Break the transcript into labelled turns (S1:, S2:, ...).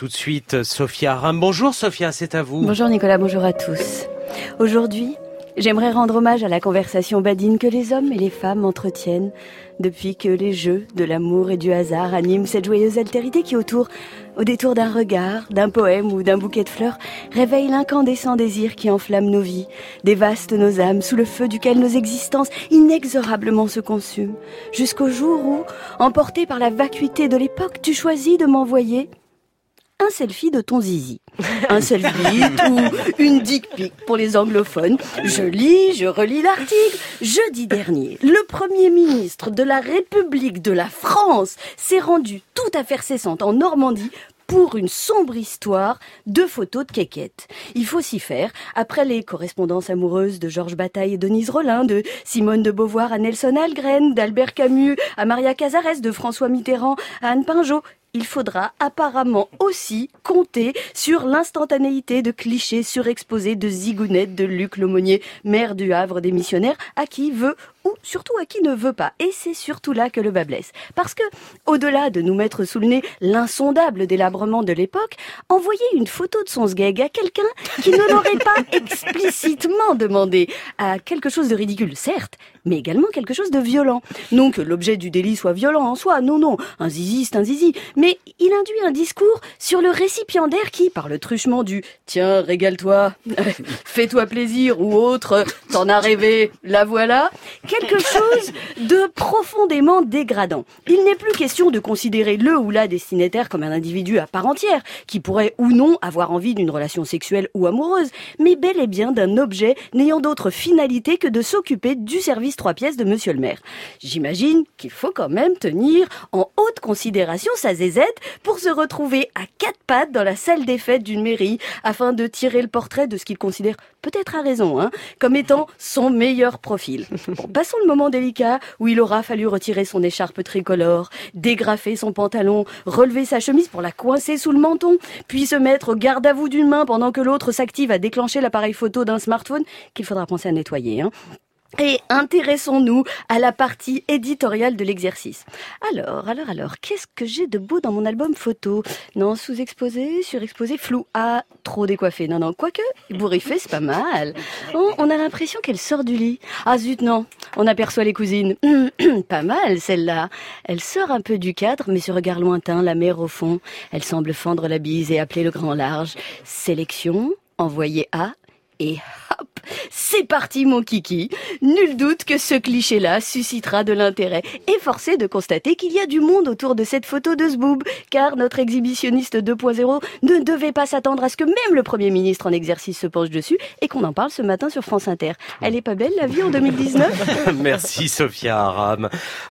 S1: tout de suite Sophia Aram. Bonjour Sophia, c'est à vous.
S2: Bonjour Nicolas, bonjour à tous. Aujourd'hui, J'aimerais rendre hommage à la conversation badine que les hommes et les femmes entretiennent depuis que les jeux de l'amour et du hasard animent cette joyeuse altérité qui autour, au détour d'un regard, d'un poème ou d'un bouquet de fleurs, réveille l'incandescent désir qui enflamme nos vies, dévaste nos âmes sous le feu duquel nos existences inexorablement se consument, jusqu'au jour où, emporté par la vacuité de l'époque, tu choisis de m'envoyer un selfie de ton zizi. Un selfie ou une dick pic pour les anglophones. Je lis, je relis l'article. Jeudi dernier, le Premier ministre de la République de la France s'est rendu tout à faire cessante en Normandie pour une sombre histoire de photos de quéquettes. Il faut s'y faire. Après les correspondances amoureuses de Georges Bataille et Denise Rollin, de Simone de Beauvoir à Nelson Algren, d'Albert Camus à Maria Cazares, de François Mitterrand à Anne Pinjot, il faudra apparemment aussi compter sur l'instantanéité de clichés surexposés de Zigounette de Luc Lomonier, maire du Havre des missionnaires, à qui veut ou surtout à qui ne veut pas. Et c'est surtout là que le bas blesse. Parce que, au-delà de nous mettre sous le nez l'insondable délabrement de l'époque, envoyer une photo de son sgeg à quelqu'un qui ne l'aurait pas explicitement demandé à quelque chose de ridicule, certes, mais également quelque chose de violent. Non que l'objet du délit soit violent en soi, non, non, un zizi c'est un zizi, mais il induit un discours sur le récipiendaire qui, par le truchement du « tiens, régale-toi, fais-toi plaisir » ou autre « t'en as rêvé, la voilà », quelque chose de profondément dégradant. Il n'est plus question de considérer le ou la destinataire comme un individu à part entière, qui pourrait ou non avoir envie d'une relation sexuelle ou amoureuse, mais bel et bien d'un objet n'ayant d'autre finalité que de s'occuper du service trois pièces de monsieur le maire. J'imagine qu'il faut quand même tenir en haute considération sa zézette pour se retrouver à quatre pattes dans la salle des fêtes d'une mairie afin de tirer le portrait de ce qu'il considère, peut-être à raison, hein, comme étant son meilleur profil. passons le moment délicat où il aura fallu retirer son écharpe tricolore, dégrafer son pantalon, relever sa chemise pour la coincer sous le menton, puis se mettre au garde à vous d'une main pendant que l'autre s'active à déclencher l'appareil photo d'un smartphone qu'il faudra penser à nettoyer. Hein. Et intéressons-nous à la partie éditoriale de l'exercice. Alors, alors, alors, qu'est-ce que j'ai de beau dans mon album photo? Non, sous-exposé, surexposé, flou. Ah, trop décoiffé. Non, non, quoique, bourriffé, c'est pas mal. Oh, on a l'impression qu'elle sort du lit. Ah zut, non, on aperçoit les cousines. pas mal, celle-là. Elle sort un peu du cadre, mais ce regard lointain, la mer au fond. Elle semble fendre la bise et appeler le grand large. Sélection, envoyée à et c'est parti mon kiki. Nul doute que ce cliché-là suscitera de l'intérêt. Et forcé de constater qu'il y a du monde autour de cette photo de Zboob, car notre exhibitionniste 2.0 ne devait pas s'attendre à ce que même le Premier ministre en exercice se penche dessus et qu'on en parle ce matin sur France Inter. Elle est pas belle la vie en 2019
S1: Merci Sophia Aram.